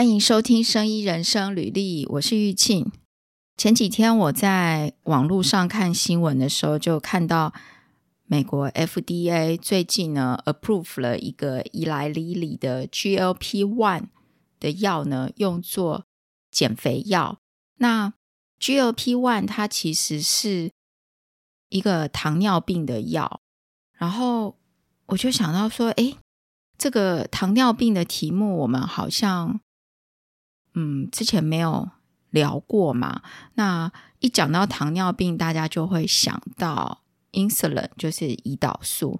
欢迎收听《生医人生履历》，我是玉庆。前几天我在网络上看新闻的时候，就看到美国 FDA 最近呢 approve 了一个依莱里里的 GLP-1 的药呢，用作减肥药。那 GLP-1 它其实是一个糖尿病的药，然后我就想到说，诶，这个糖尿病的题目，我们好像。嗯，之前没有聊过嘛。那一讲到糖尿病，大家就会想到 insulin，就是胰岛素。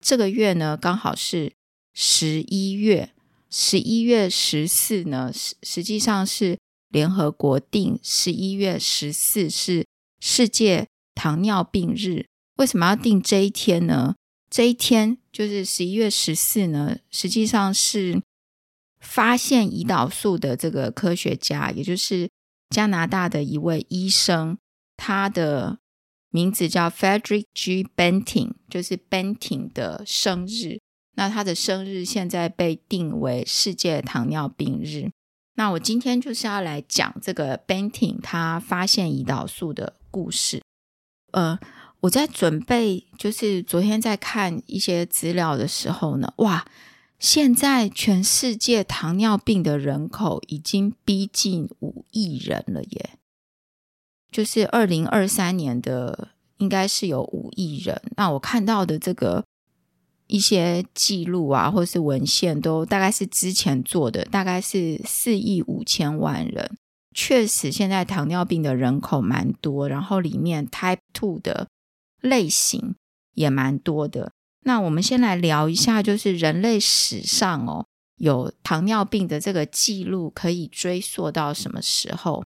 这个月呢，刚好是十一月，十一月十四呢，实实际上是联合国定十一月十四是世界糖尿病日。为什么要定这一天呢？这一天就是十一月十四呢，实际上是。发现胰岛素的这个科学家，也就是加拿大的一位医生，他的名字叫 Frederick G. Banting，就是 Banting 的生日。那他的生日现在被定为世界糖尿病日。那我今天就是要来讲这个 Banting 他发现胰岛素的故事。呃，我在准备，就是昨天在看一些资料的时候呢，哇！现在全世界糖尿病的人口已经逼近五亿人了耶，就是二零二三年的应该是有五亿人。那我看到的这个一些记录啊，或是文献，都大概是之前做的，大概是四亿五千万人。确实，现在糖尿病的人口蛮多，然后里面 Type Two 的类型也蛮多的。那我们先来聊一下，就是人类史上哦，有糖尿病的这个记录可以追溯到什么时候？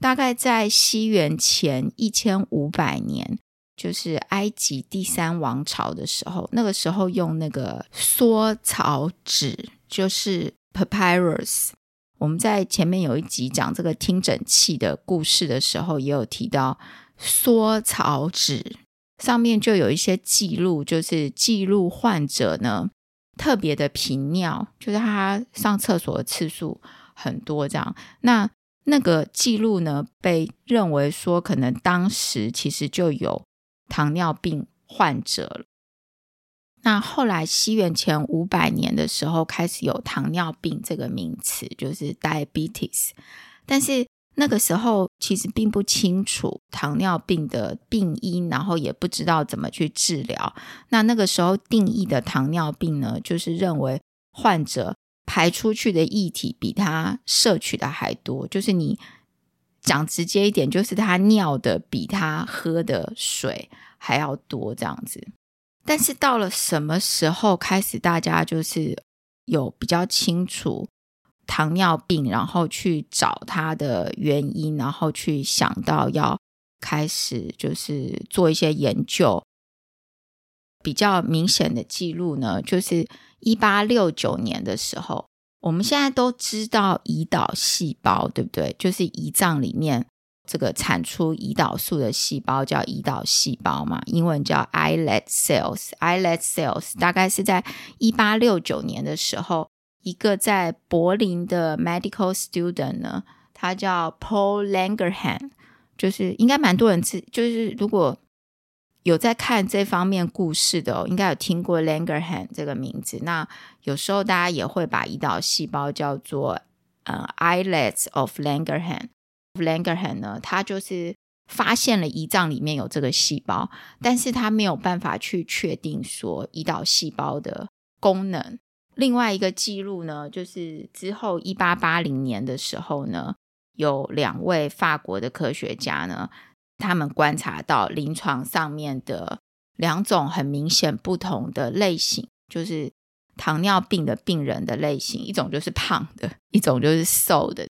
大概在西元前一千五百年，就是埃及第三王朝的时候，那个时候用那个缩草纸，就是 papyrus。我们在前面有一集讲这个听诊器的故事的时候，也有提到缩草纸。上面就有一些记录，就是记录患者呢特别的频尿，就是他上厕所的次数很多这样。那那个记录呢，被认为说可能当时其实就有糖尿病患者了。那后来西元前五百年的时候，开始有糖尿病这个名词，就是 diabetes，但是。那个时候其实并不清楚糖尿病的病因，然后也不知道怎么去治疗。那那个时候定义的糖尿病呢，就是认为患者排出去的液体比他摄取的还多，就是你讲直接一点，就是他尿的比他喝的水还要多这样子。但是到了什么时候开始，大家就是有比较清楚糖尿病，然后去找它的原因，然后去想到要开始就是做一些研究。比较明显的记录呢，就是一八六九年的时候，我们现在都知道胰岛细胞，对不对？就是胰脏里面这个产出胰岛素的细胞叫胰岛细胞嘛，英文叫 islet cells。islet cells 大概是在一八六九年的时候。一个在柏林的 medical student 呢，他叫 Paul Langerhan，就是应该蛮多人知，就是如果有在看这方面故事的，哦应该有听过 Langerhan 这个名字。那有时候大家也会把胰岛细胞叫做呃 islets of Langerhans。Langerhans 呢，他就是发现了胰脏里面有这个细胞，但是他没有办法去确定说胰岛细胞的功能。另外一个记录呢，就是之后一八八零年的时候呢，有两位法国的科学家呢，他们观察到临床上面的两种很明显不同的类型，就是糖尿病的病人的类型，一种就是胖的，一种就是瘦的。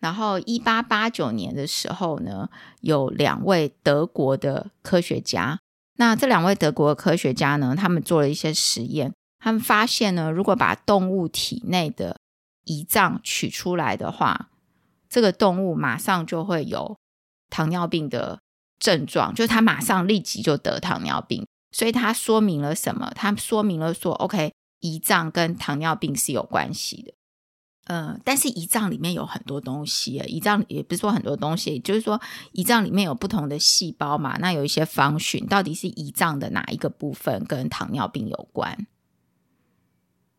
然后一八八九年的时候呢，有两位德国的科学家，那这两位德国的科学家呢，他们做了一些实验。他们发现呢，如果把动物体内的胰脏取出来的话，这个动物马上就会有糖尿病的症状，就是它马上立即就得糖尿病。所以它说明了什么？它说明了说，OK，胰脏跟糖尿病是有关系的。呃，但是胰脏里面有很多东西，胰脏也不是说很多东西，就是说胰脏里面有不同的细胞嘛，那有一些 function，到底是胰脏的哪一个部分跟糖尿病有关？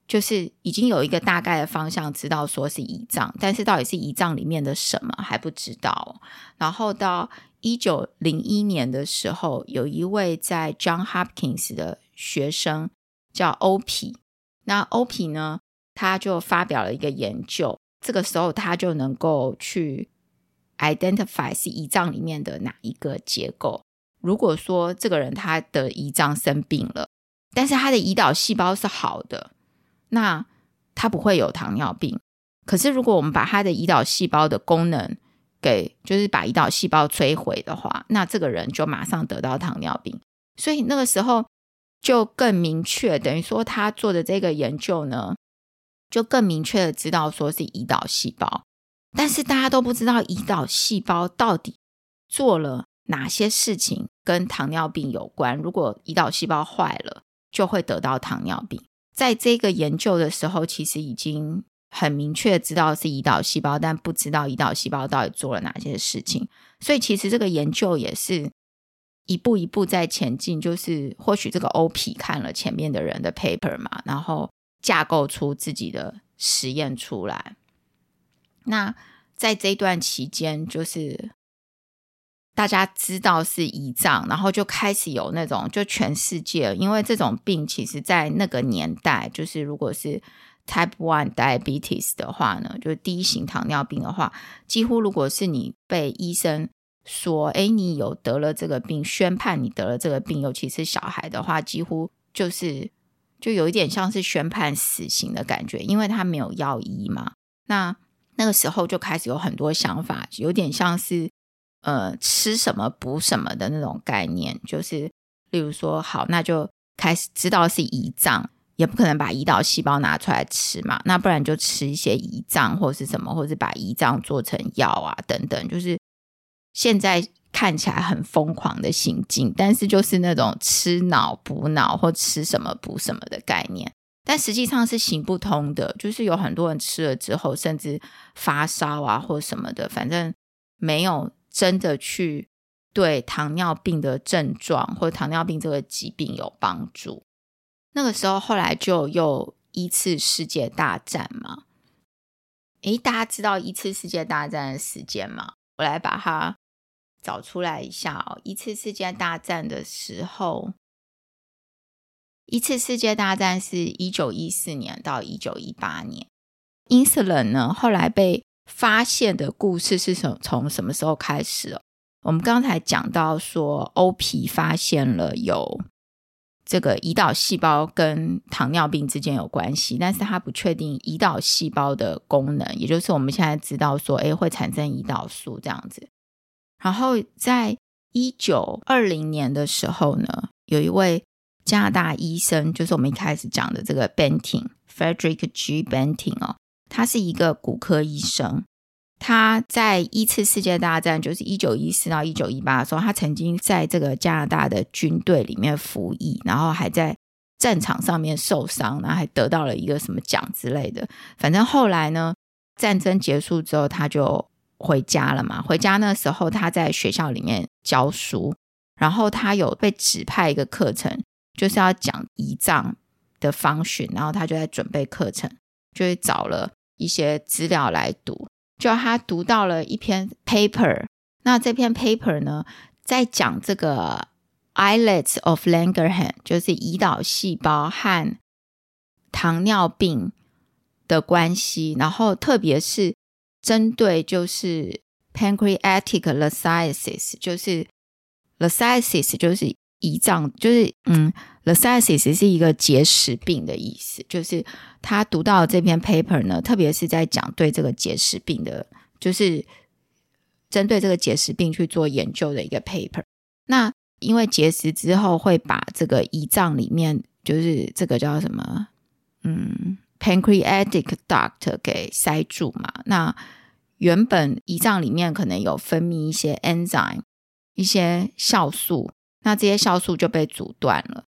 就是已经有一个大概的方向，知道说是胰脏，但是到底是胰脏里面的什么还不知道。然后到一九零一年的时候，有一位在 John Hopkins 的学生叫欧皮，那欧皮呢，他就发表了一个研究，这个时候他就能够去 identify 是胰脏里面的哪一个结构。如果说这个人他的胰脏生病了，但是他的胰岛细胞是好的。那他不会有糖尿病，可是如果我们把他的胰岛细胞的功能给，就是把胰岛细胞摧毁的话，那这个人就马上得到糖尿病。所以那个时候就更明确，等于说他做的这个研究呢，就更明确的知道说是胰岛细胞。但是大家都不知道胰岛细胞到底做了哪些事情跟糖尿病有关。如果胰岛细胞坏了，就会得到糖尿病。在这个研究的时候，其实已经很明确知道是胰岛细胞，但不知道胰岛细胞到底做了哪些事情。所以，其实这个研究也是一步一步在前进。就是或许这个 OP 看了前面的人的 paper 嘛，然后架构出自己的实验出来。那在这段期间，就是。大家知道是胰脏，然后就开始有那种，就全世界，因为这种病其实，在那个年代，就是如果是 Type One Diabetes 的话呢，就是第一型糖尿病的话，几乎如果是你被医生说，哎，你有得了这个病，宣判你得了这个病，尤其是小孩的话，几乎就是就有一点像是宣判死刑的感觉，因为他没有药医嘛。那那个时候就开始有很多想法，有点像是。呃，吃什么补什么的那种概念，就是例如说，好，那就开始知道是胰脏，也不可能把胰岛细胞拿出来吃嘛，那不然就吃一些胰脏或是什么，或是把胰脏做成药啊等等，就是现在看起来很疯狂的行径，但是就是那种吃脑补脑或吃什么补什么的概念，但实际上是行不通的，就是有很多人吃了之后，甚至发烧啊或什么的，反正没有。真的去对糖尿病的症状或糖尿病这个疾病有帮助。那个时候，后来就又一次世界大战嘛。诶，大家知道一次世界大战的时间吗？我来把它找出来一下哦。一次世界大战的时候，一次世界大战是一九一四年到一九一八年。insulin 呢，后来被发现的故事是从从什么时候开始？我们刚才讲到说，欧皮发现了有这个胰岛细胞跟糖尿病之间有关系，但是他不确定胰岛细胞的功能，也就是我们现在知道说，诶，会产生胰岛素这样子。然后在一九二零年的时候呢，有一位加拿大医生，就是我们一开始讲的这个 Banting，Frederick G. Banting 哦。他是一个骨科医生，他在一次世界大战，就是一九一四到一九一八的时候，他曾经在这个加拿大的军队里面服役，然后还在战场上面受伤，然后还得到了一个什么奖之类的。反正后来呢，战争结束之后，他就回家了嘛。回家那时候，他在学校里面教书，然后他有被指派一个课程，就是要讲仪仗的 function，然后他就在准备课程，就会找了。一些资料来读，就他读到了一篇 paper，那这篇 paper 呢，在讲这个 islets of Langerhans，就是胰岛细胞和糖尿病的关系，然后特别是针对就是 pancreatic lasiasis，就是 lasiasis 就是。胰脏就是嗯，lethalsis 是一个结石病的意思，就是他读到这篇 paper 呢，特别是在讲对这个结石病的，就是针对这个结石病去做研究的一个 paper。那因为结石之后会把这个胰脏里面，就是这个叫什么，嗯，pancreatic duct 给塞住嘛。那原本胰脏里面可能有分泌一些 enzyme，一些酵素。那这些酵素就被阻断了。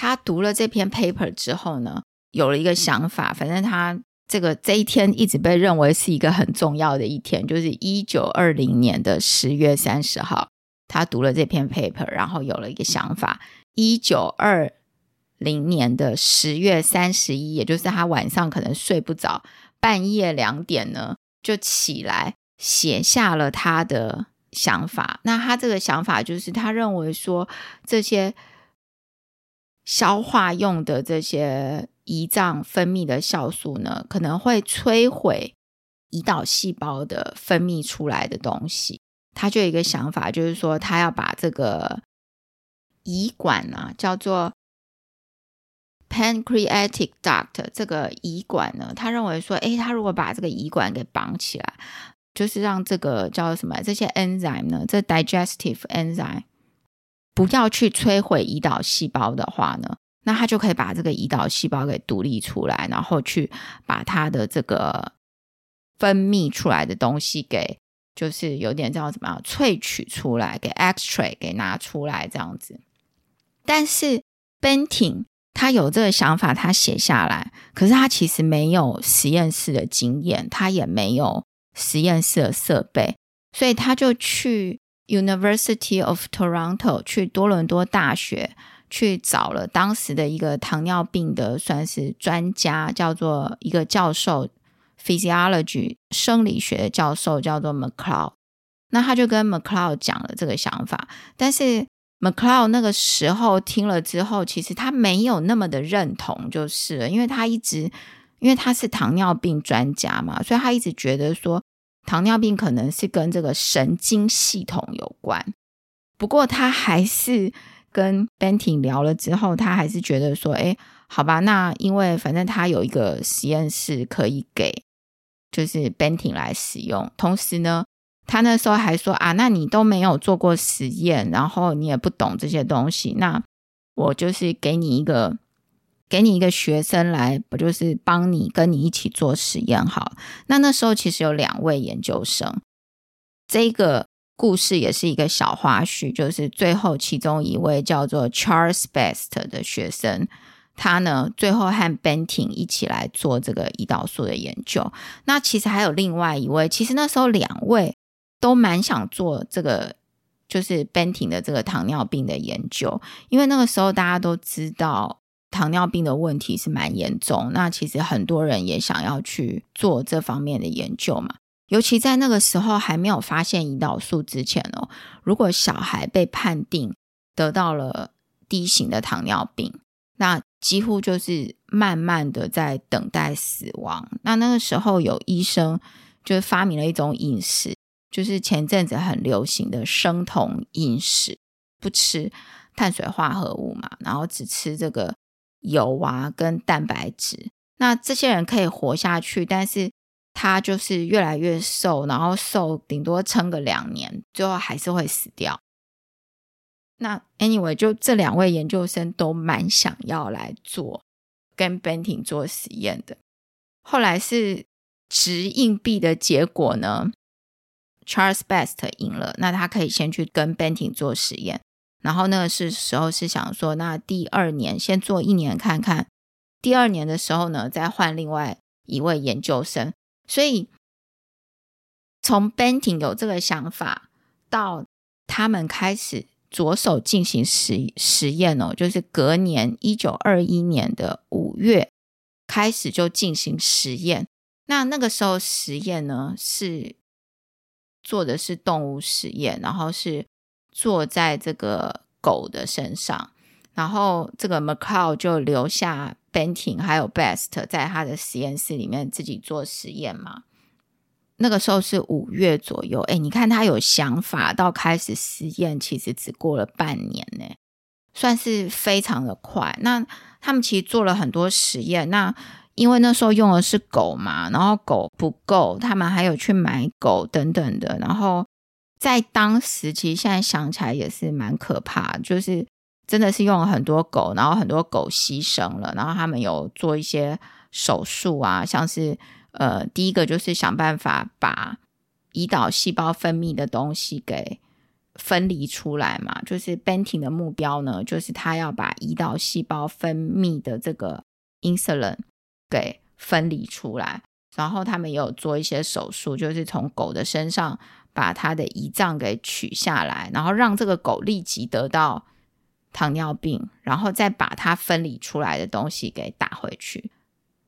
他读了这篇 paper 之后呢，有了一个想法，反正他这个这一天一直被认为是一个很重要的一天，就是一九二零年的十月三十号，他读了这篇 paper，然后有了一个想法。一九二零年的十月三十一，也就是他晚上可能睡不着，半夜两点呢就起来写下了他的想法。那他这个想法就是，他认为说这些消化用的这些。胰脏分泌的酵素呢，可能会摧毁胰岛细胞的分泌出来的东西。他就有一个想法，就是说他要把这个胰管呢，叫做 pancreatic duct，这个胰管呢，他认为说，诶，他如果把这个胰管给绑起来，就是让这个叫什么这些 enzyme 呢，这 digestive enzyme 不要去摧毁胰岛细胞的话呢。那他就可以把这个胰岛细胞给独立出来，然后去把它的这个分泌出来的东西给，就是有点叫怎么样萃取出来，给 extract 给拿出来这样子。但是 Benting 他有这个想法，他写下来，可是他其实没有实验室的经验，他也没有实验室的设备，所以他就去 University of Toronto 去多伦多大学。去找了当时的一个糖尿病的算是专家，叫做一个教授，physiology 生理学的教授，叫做 McLeod。那他就跟 McLeod 讲了这个想法，但是 McLeod 那个时候听了之后，其实他没有那么的认同，就是了，因为他一直因为他是糖尿病专家嘛，所以他一直觉得说糖尿病可能是跟这个神经系统有关。不过他还是。跟 Banting 聊了之后，他还是觉得说，哎，好吧，那因为反正他有一个实验室可以给，就是 Banting 来使用。同时呢，他那时候还说啊，那你都没有做过实验，然后你也不懂这些东西，那我就是给你一个，给你一个学生来，不就是帮你跟你一起做实验好？那那时候其实有两位研究生，这个。故事也是一个小花絮，就是最后其中一位叫做 Charles Best 的学生，他呢最后和 Banting 一起来做这个胰岛素的研究。那其实还有另外一位，其实那时候两位都蛮想做这个，就是 Banting 的这个糖尿病的研究，因为那个时候大家都知道糖尿病的问题是蛮严重，那其实很多人也想要去做这方面的研究嘛。尤其在那个时候还没有发现胰岛素之前哦，如果小孩被判定得到了第一型的糖尿病，那几乎就是慢慢的在等待死亡。那那个时候有医生就发明了一种饮食，就是前阵子很流行的生酮饮食，不吃碳水化合物嘛，然后只吃这个油啊跟蛋白质。那这些人可以活下去，但是。他就是越来越瘦，然后瘦顶多撑个两年，最后还是会死掉。那 anyway，就这两位研究生都蛮想要来做跟 Banting 做实验的。后来是掷硬币的结果呢，Charles Best 赢了，那他可以先去跟 Banting 做实验。然后那个是时候是想说，那第二年先做一年看看，第二年的时候呢，再换另外一位研究生。所以，从 Banting 有这个想法到他们开始着手进行实实验哦，就是隔年一九二一年的五月开始就进行实验。那那个时候实验呢，是做的是动物实验，然后是坐在这个狗的身上，然后这个 Macaul 就留下。Benting 还有 Best 在他的实验室里面自己做实验嘛？那个时候是五月左右，哎，你看他有想法到开始实验，其实只过了半年呢，算是非常的快。那他们其实做了很多实验，那因为那时候用的是狗嘛，然后狗不够，他们还有去买狗等等的，然后在当时其实现在想起来也是蛮可怕，就是。真的是用了很多狗，然后很多狗牺牲了，然后他们有做一些手术啊，像是呃，第一个就是想办法把胰岛细胞分泌的东西给分离出来嘛，就是 Banting 的目标呢，就是他要把胰岛细胞分泌的这个 insulin 给分离出来。然后他们也有做一些手术，就是从狗的身上把它的胰脏给取下来，然后让这个狗立即得到糖尿病，然后再把它分离出来的东西给打回去。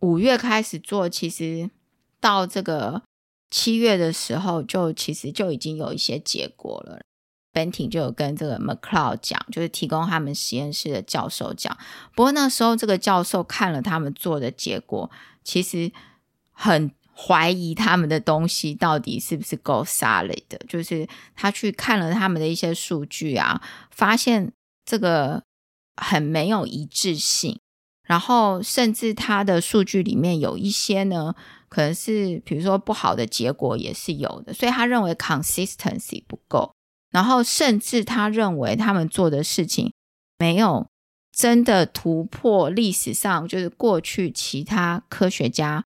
五月开始做，其实到这个七月的时候，就其实就已经有一些结果了。Banting 就有跟这个 McLeod 讲，就是提供他们实验室的教授讲。不过那时候这个教授看了他们做的结果，其实。很怀疑他们的东西到底是不是够 solid 的，就是他去看了他们的一些数据啊，发现这个很没有一致性，然后甚至他的数据里面有一些呢，可能是比如说不好的结果也是有的，所以他认为 consistency 不够，然后甚至他认为他们做的事情没有真的突破历史上就是过去其他科学家。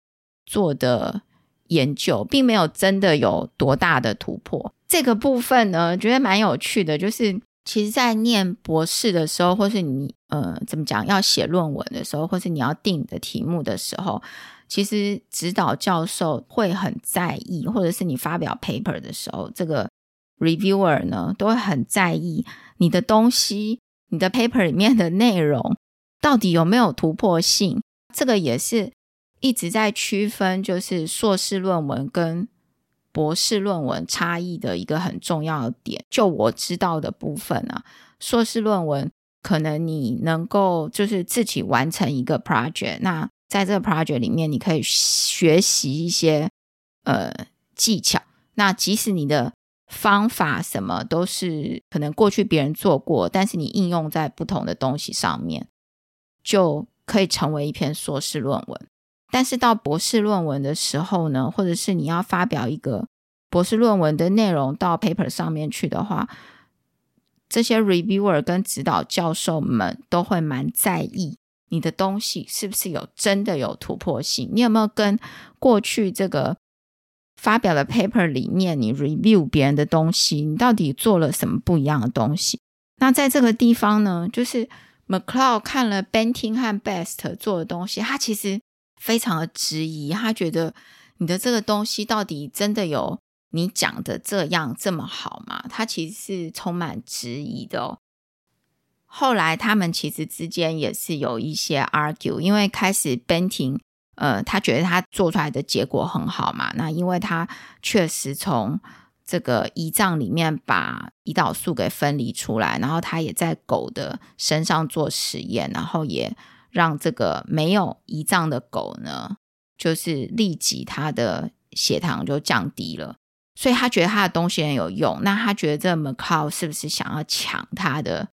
做的研究并没有真的有多大的突破。这个部分呢，觉得蛮有趣的。就是其实，在念博士的时候，或是你呃怎么讲要写论文的时候，或是你要定你的题目的时候，其实指导教授会很在意，或者是你发表 paper 的时候，这个 reviewer 呢都会很在意你的东西，你的 paper 里面的内容到底有没有突破性。这个也是。一直在区分，就是硕士论文跟博士论文差异的一个很重要的点。就我知道的部分啊，硕士论文可能你能够就是自己完成一个 project，那在这个 project 里面，你可以学习一些呃技巧。那即使你的方法什么都是可能过去别人做过，但是你应用在不同的东西上面，就可以成为一篇硕士论文。但是到博士论文的时候呢，或者是你要发表一个博士论文的内容到 paper 上面去的话，这些 reviewer 跟指导教授们都会蛮在意你的东西是不是有真的有突破性，你有没有跟过去这个发表的 paper 里面你 review 别人的东西，你到底做了什么不一样的东西？那在这个地方呢，就是 McLeod 看了 Banting 和 Best 做的东西，他其实。非常的质疑，他觉得你的这个东西到底真的有你讲的这样这么好吗？他其实是充满质疑的哦。后来他们其实之间也是有一些 argue，因为开始 Benting，呃，他觉得他做出来的结果很好嘛，那因为他确实从这个胰脏里面把胰岛素给分离出来，然后他也在狗的身上做实验，然后也。让这个没有胰脏的狗呢，就是立即它的血糖就降低了，所以他觉得他的东西很有用。那他觉得这 McLeod 是不是想要抢他的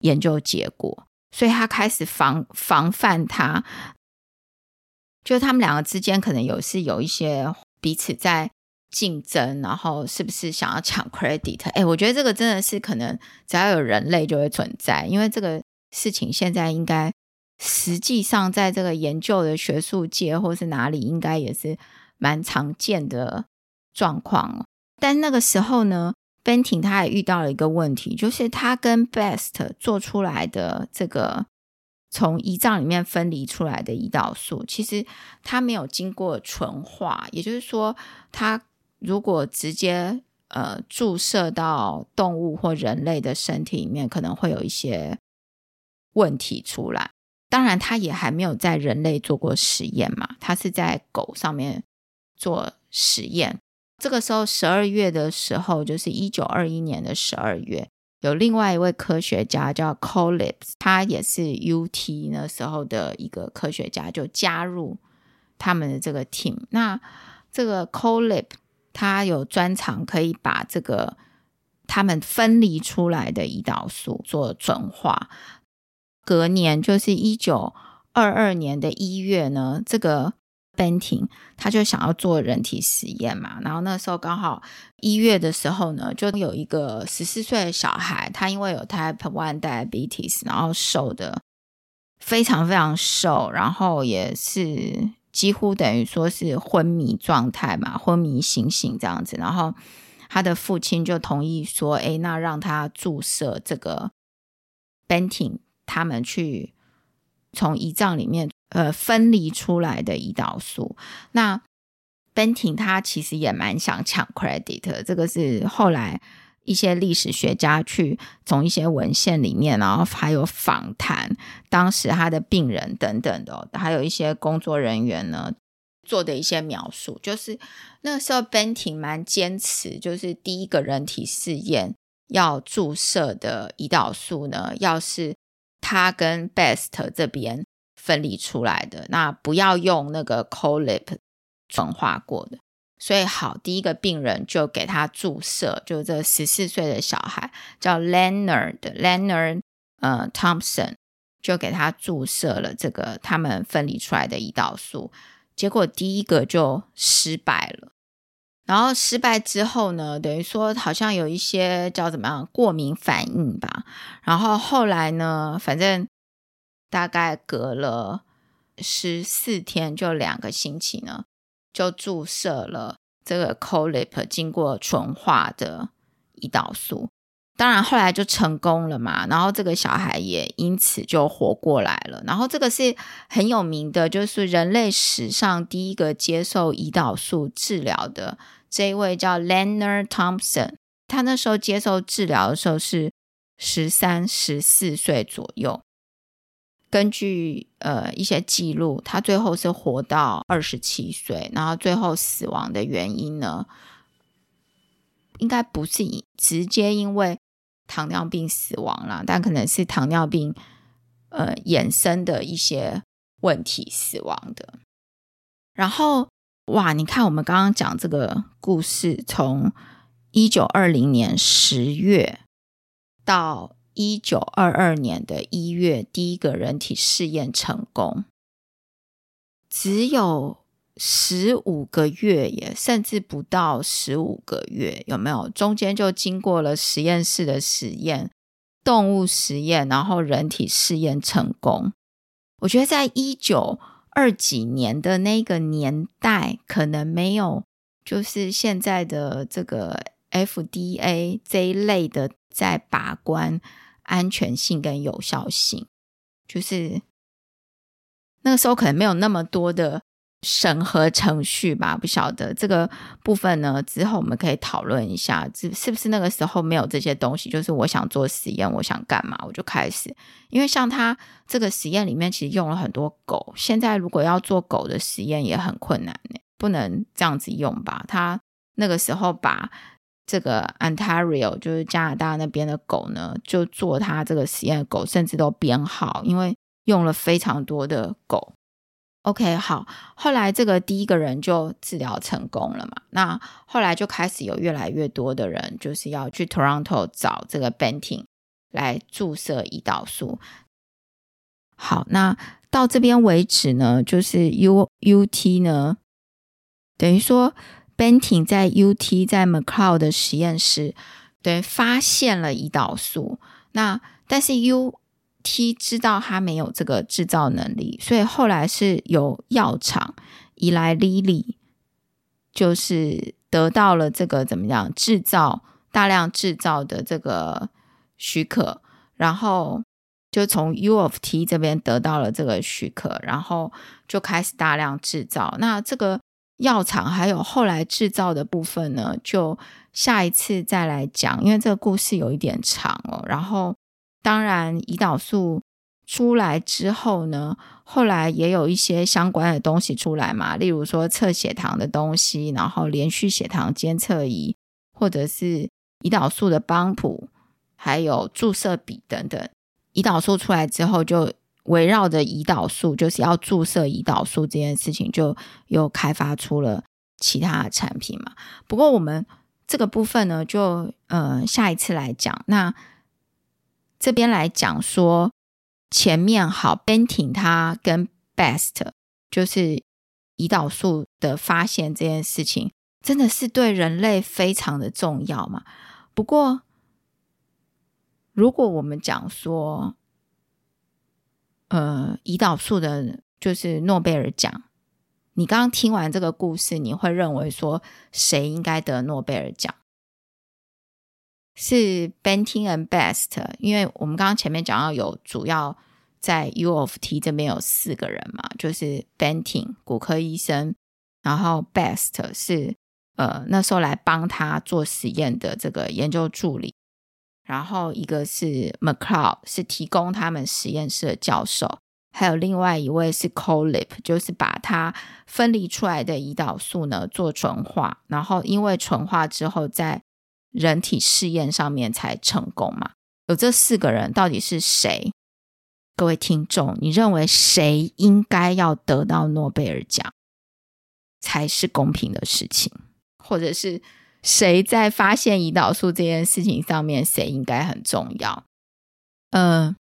研究结果？所以他开始防防范他，就他们两个之间可能有是有一些彼此在竞争，然后是不是想要抢 credit？哎，我觉得这个真的是可能只要有人类就会存在，因为这个事情现在应该。实际上，在这个研究的学术界或是哪里，应该也是蛮常见的状况。但那个时候呢，Benting 他也遇到了一个问题，就是他跟 Best 做出来的这个从胰脏里面分离出来的胰岛素，其实它没有经过纯化，也就是说，它如果直接呃注射到动物或人类的身体里面，可能会有一些问题出来。当然，他也还没有在人类做过实验嘛，他是在狗上面做实验。这个时候，十二月的时候，就是一九二一年的十二月，有另外一位科学家叫 c o l i p s 他也是 UT 那时候的一个科学家，就加入他们的这个 team。那这个 Colip 他有专长，可以把这个他们分离出来的胰岛素做转化。隔年就是一九二二年的一月呢，这个 Benting 他就想要做人体实验嘛，然后那时候刚好一月的时候呢，就有一个十四岁的小孩，他因为有 Type One Diabetes，然后瘦的非常非常瘦，然后也是几乎等于说是昏迷状态嘛，昏迷醒醒这样子，然后他的父亲就同意说，哎，那让他注射这个 Benting。他们去从胰脏里面呃分离出来的胰岛素。那 Banting 他其实也蛮想抢 credit，这个是后来一些历史学家去从一些文献里面，然后还有访谈当时他的病人等等的，还有一些工作人员呢做的一些描述，就是那个时候 Banting 蛮坚持，就是第一个人体试验要注射的胰岛素呢，要是他跟 Best 这边分离出来的，那不要用那个 CoLIP 纯化过的。所以好，第一个病人就给他注射，就这十四岁的小孩叫 Leonard Leonard 呃 Thompson，就给他注射了这个他们分离出来的胰岛素，结果第一个就失败了。然后失败之后呢，等于说好像有一些叫怎么样过敏反应吧。然后后来呢，反正大概隔了十四天，就两个星期呢，就注射了这个 CoLIP 经过纯化的胰岛素。当然后来就成功了嘛。然后这个小孩也因此就活过来了。然后这个是很有名的，就是人类史上第一个接受胰岛素治疗的。这一位叫 Leonard Thompson，他那时候接受治疗的时候是十三、十四岁左右。根据呃一些记录，他最后是活到二十七岁，然后最后死亡的原因呢，应该不是直接因为糖尿病死亡啦，但可能是糖尿病呃衍生的一些问题死亡的。然后。哇，你看我们刚刚讲这个故事，从一九二零年十月到一九二二年的一月，第一个人体试验成功，只有十五个月耶，甚至不到十五个月，有没有？中间就经过了实验室的实验、动物实验，然后人体试验成功。我觉得在一九。二几年的那个年代，可能没有，就是现在的这个 FDA 这一类的在把关安全性跟有效性，就是那个时候可能没有那么多的。审核程序吧，不晓得这个部分呢。之后我们可以讨论一下，是是不是那个时候没有这些东西？就是我想做实验，我想干嘛，我就开始。因为像他这个实验里面，其实用了很多狗。现在如果要做狗的实验，也很困难呢，不能这样子用吧？他那个时候把这个 Ontario，就是加拿大那边的狗呢，就做他这个实验的狗，甚至都编号，因为用了非常多的狗。OK，好，后来这个第一个人就治疗成功了嘛。那后来就开始有越来越多的人，就是要去 Toronto 找这个 Banting 来注射胰岛素。好，那到这边为止呢，就是 U UT 呢，等于说 Banting 在 UT 在 McLeod 的实验室，对，发现了胰岛素。那但是 U T 知道他没有这个制造能力，所以后来是由药厂伊莱莉莉，就是得到了这个怎么样制造大量制造的这个许可，然后就从 U of T 这边得到了这个许可，然后就开始大量制造。那这个药厂还有后来制造的部分呢，就下一次再来讲，因为这个故事有一点长哦，然后。当然，胰岛素出来之后呢，后来也有一些相关的东西出来嘛，例如说测血糖的东西，然后连续血糖监测仪，或者是胰岛素的帮浦，还有注射笔等等。胰岛素出来之后，就围绕着胰岛素，就是要注射胰岛素这件事情，就又开发出了其他的产品嘛。不过我们这个部分呢，就呃下一次来讲。那这边来讲说，前面好，Ben Ting 他跟 Best 就是胰岛素的发现这件事情，真的是对人类非常的重要嘛。不过，如果我们讲说，呃，胰岛素的就是诺贝尔奖，你刚刚听完这个故事，你会认为说谁应该得诺贝尔奖？是 Banting and Best，因为我们刚刚前面讲到有主要在 U of T 这边有四个人嘛，就是 Banting 骨科医生，然后 Best 是呃那时候来帮他做实验的这个研究助理，然后一个是 McLeod 是提供他们实验室的教授。还有另外一位是 Colip 就是把它分离出来的胰岛素呢做纯化，然后因为纯化之后在人体试验上面才成功嘛。有这四个人，到底是谁？各位听众，你认为谁应该要得到诺贝尔奖才是公平的事情？或者是谁在发现胰岛素这件事情上面，谁应该很重要？嗯、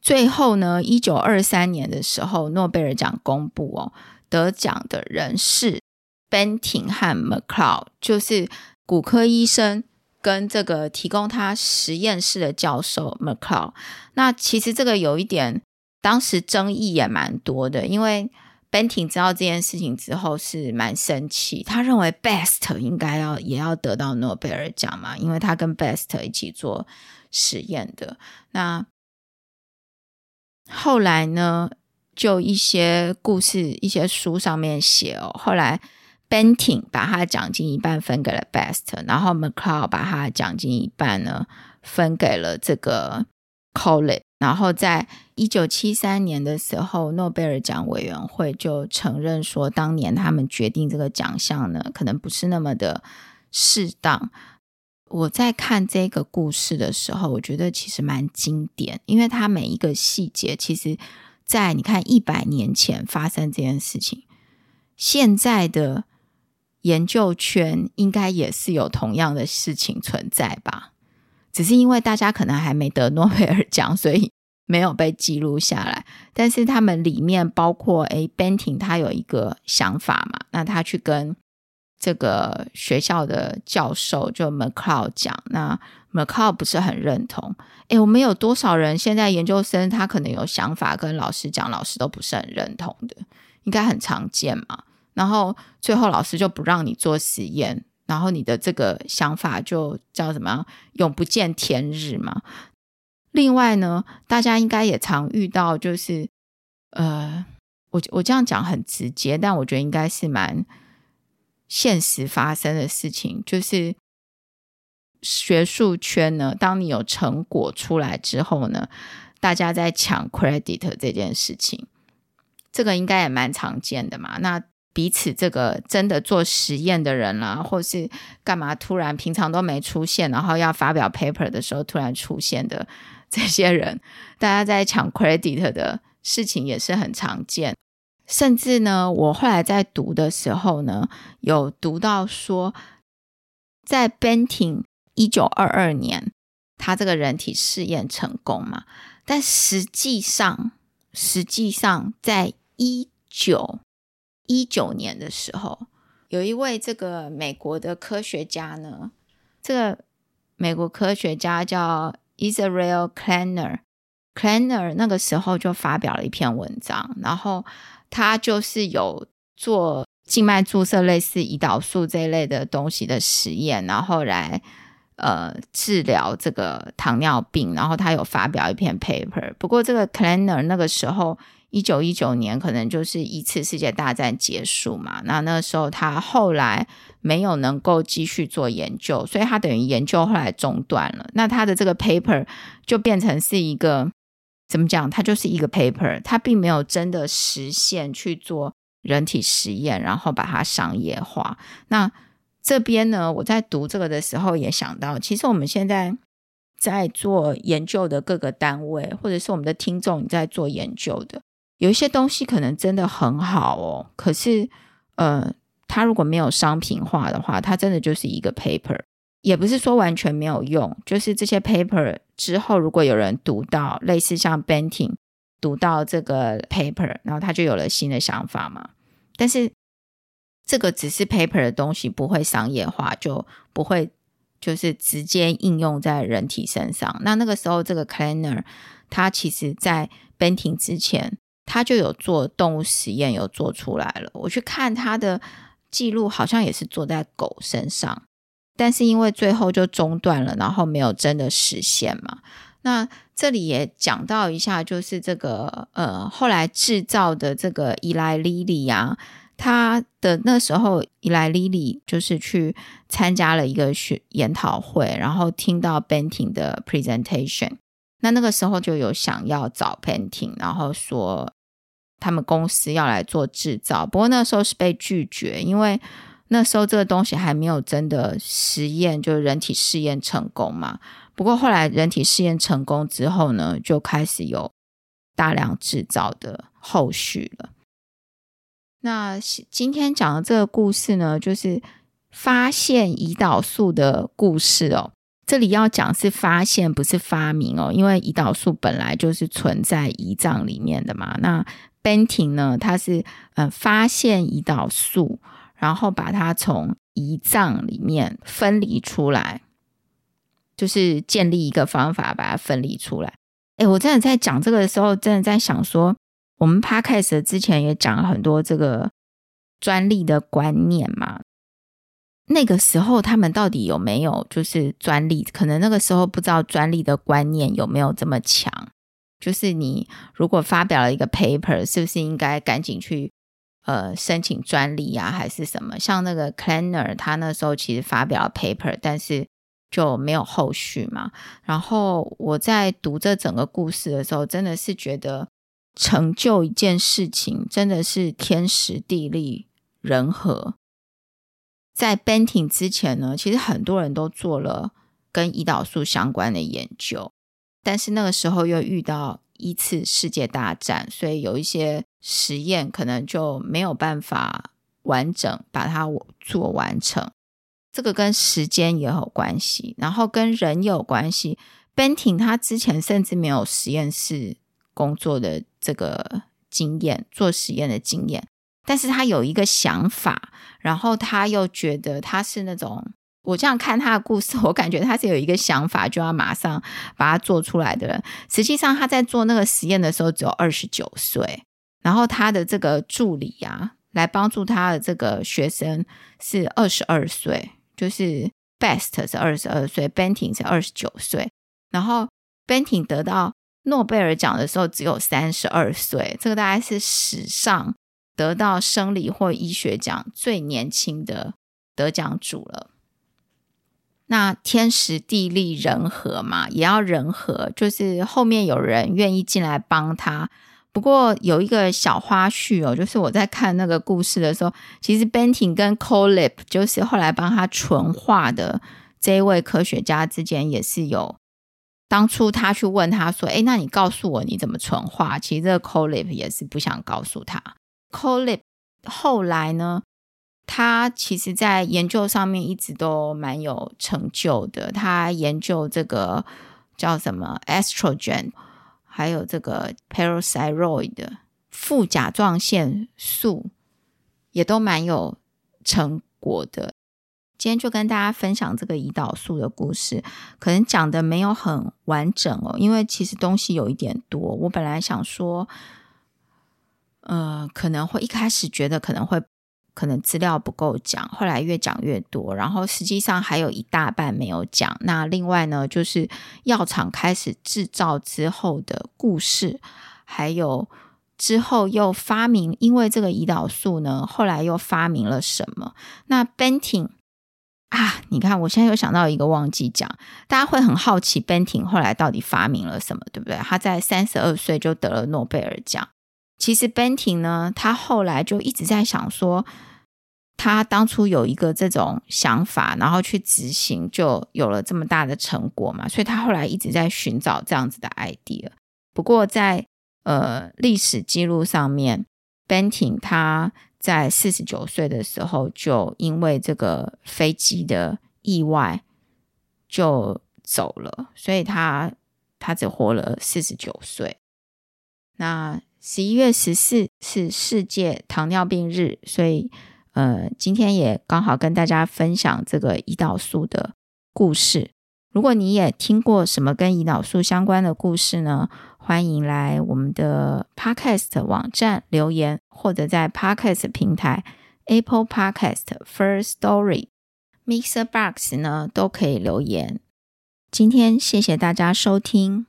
最后呢，一九二三年的时候，诺贝尔奖公布哦，得奖的人是 Benting 和 McLeod，就是骨科医生跟这个提供他实验室的教授 McLeod。那其实这个有一点，当时争议也蛮多的，因为 Benting 知道这件事情之后是蛮生气，他认为 Best 应该要也要得到诺贝尔奖嘛，因为他跟 Best 一起做实验的。那后来呢，就一些故事、一些书上面写哦。后来 Benting 把他奖金一半分给了 Best，然后 McLeod 把他奖金一半呢分给了这个 Collip。然后在一九七三年的时候，诺贝尔奖委员会就承认说，当年他们决定这个奖项呢，可能不是那么的适当。我在看这个故事的时候，我觉得其实蛮经典，因为它每一个细节，其实，在你看一百年前发生这件事情，现在的研究圈应该也是有同样的事情存在吧？只是因为大家可能还没得诺贝尔奖，所以没有被记录下来。但是他们里面包括，诶，Banting 他有一个想法嘛，那他去跟。这个学校的教授就 McLeod 讲，那 McLeod 不是很认同。诶，我们有多少人现在研究生，他可能有想法跟老师讲，老师都不是很认同的，应该很常见嘛。然后最后老师就不让你做实验，然后你的这个想法就叫什么？永不见天日嘛。另外呢，大家应该也常遇到，就是呃，我我这样讲很直接，但我觉得应该是蛮。现实发生的事情就是，学术圈呢，当你有成果出来之后呢，大家在抢 credit 这件事情，这个应该也蛮常见的嘛。那彼此这个真的做实验的人啦，或是干嘛突然平常都没出现，然后要发表 paper 的时候突然出现的这些人，大家在抢 credit 的事情也是很常见。甚至呢，我后来在读的时候呢，有读到说，在 Banting 一九二二年，他这个人体试验成功嘛，但实际上，实际上在一九一九年的时候，有一位这个美国的科学家呢，这个美国科学家叫 Israel Kleiner，Kleiner 那个时候就发表了一篇文章，然后。他就是有做静脉注射类似胰岛素这一类的东西的实验，然后来呃治疗这个糖尿病，然后他有发表一篇 paper。不过这个 Kleiner 那个时候一九一九年可能就是一次世界大战结束嘛，那那时候他后来没有能够继续做研究，所以他等于研究后来中断了。那他的这个 paper 就变成是一个。怎么讲？它就是一个 paper，它并没有真的实现去做人体实验，然后把它商业化。那这边呢，我在读这个的时候也想到，其实我们现在在做研究的各个单位，或者是我们的听众你在做研究的，有一些东西可能真的很好哦，可是呃，它如果没有商品化的话，它真的就是一个 paper。也不是说完全没有用，就是这些 paper 之后，如果有人读到类似像 Banting 读到这个 paper，然后他就有了新的想法嘛。但是这个只是 paper 的东西，不会商业化，就不会就是直接应用在人体身上。那那个时候，这个 Cleaner 它其实在 Banting 之前，他就有做动物实验，有做出来了。我去看他的记录，好像也是做在狗身上。但是因为最后就中断了，然后没有真的实现嘛。那这里也讲到一下，就是这个呃，后来制造的这个伊莱莉莉啊，他的那时候伊莱莉莉就是去参加了一个学研讨会，然后听到 Banting 的 presentation，那那个时候就有想要找 Banting，然后说他们公司要来做制造，不过那时候是被拒绝，因为那时候这个东西还没有真的实验，就是人体试验成功嘛。不过后来人体试验成功之后呢，就开始有大量制造的后续了。那今天讲的这个故事呢，就是发现胰岛素的故事哦。这里要讲是发现，不是发明哦，因为胰岛素本来就是存在胰脏里面的嘛。那 Benting 呢，他是呃发现胰岛素，然后把它从胰脏里面分离出来。就是建立一个方法把它分离出来。哎，我真的在讲这个的时候，真的在想说，我们 Podcast 之前也讲了很多这个专利的观念嘛。那个时候他们到底有没有就是专利？可能那个时候不知道专利的观念有没有这么强。就是你如果发表了一个 paper，是不是应该赶紧去呃申请专利啊，还是什么？像那个 Kleiner，他那时候其实发表了 paper，但是。就没有后续嘛。然后我在读这整个故事的时候，真的是觉得成就一件事情真的是天时地利人和。在 Banting 之前呢，其实很多人都做了跟胰岛素相关的研究，但是那个时候又遇到一次世界大战，所以有一些实验可能就没有办法完整把它做完成。这个跟时间也有关系，然后跟人有关系。Benting 他之前甚至没有实验室工作的这个经验，做实验的经验，但是他有一个想法，然后他又觉得他是那种，我这样看他的故事，我感觉他是有一个想法就要马上把它做出来的人。实际上他在做那个实验的时候只有二十九岁，然后他的这个助理呀、啊，来帮助他的这个学生是二十二岁。就是 Best 是二十二岁，Benting 是二十九岁，然后 Benting 得到诺贝尔奖的时候只有三十二岁，这个大概是史上得到生理或医学奖最年轻的得奖主了。那天时地利人和嘛，也要人和，就是后面有人愿意进来帮他。不过有一个小花絮哦，就是我在看那个故事的时候，其实 Benting 跟 Colip，就是后来帮他纯化的这一位科学家之间也是有，当初他去问他说：“诶，那你告诉我你怎么纯化？”其实这个 Colip 也是不想告诉他。Collip 后来呢，他其实在研究上面一直都蛮有成就的，他研究这个叫什么 Estrogen。还有这个 parathyroid 的副甲状腺素也都蛮有成果的。今天就跟大家分享这个胰岛素的故事，可能讲的没有很完整哦，因为其实东西有一点多。我本来想说，呃，可能会一开始觉得可能会。可能资料不够讲，后来越讲越多，然后实际上还有一大半没有讲。那另外呢，就是药厂开始制造之后的故事，还有之后又发明，因为这个胰岛素呢，后来又发明了什么？那 Banting 啊，你看，我现在又想到一个忘记讲，大家会很好奇 Banting 后来到底发明了什么，对不对？他在三十二岁就得了诺贝尔奖。其实 Banting 呢，他后来就一直在想说。他当初有一个这种想法，然后去执行，就有了这么大的成果嘛。所以他后来一直在寻找这样子的 idea。不过在呃历史记录上面，Benting 他在四十九岁的时候就因为这个飞机的意外就走了，所以他他只活了四十九岁。那十一月十四是世界糖尿病日，所以。呃，今天也刚好跟大家分享这个胰岛素的故事。如果你也听过什么跟胰岛素相关的故事呢？欢迎来我们的 Podcast 网站留言，或者在 Podcast 平台 Apple Podcast、First Story、Mixer Box 呢都可以留言。今天谢谢大家收听。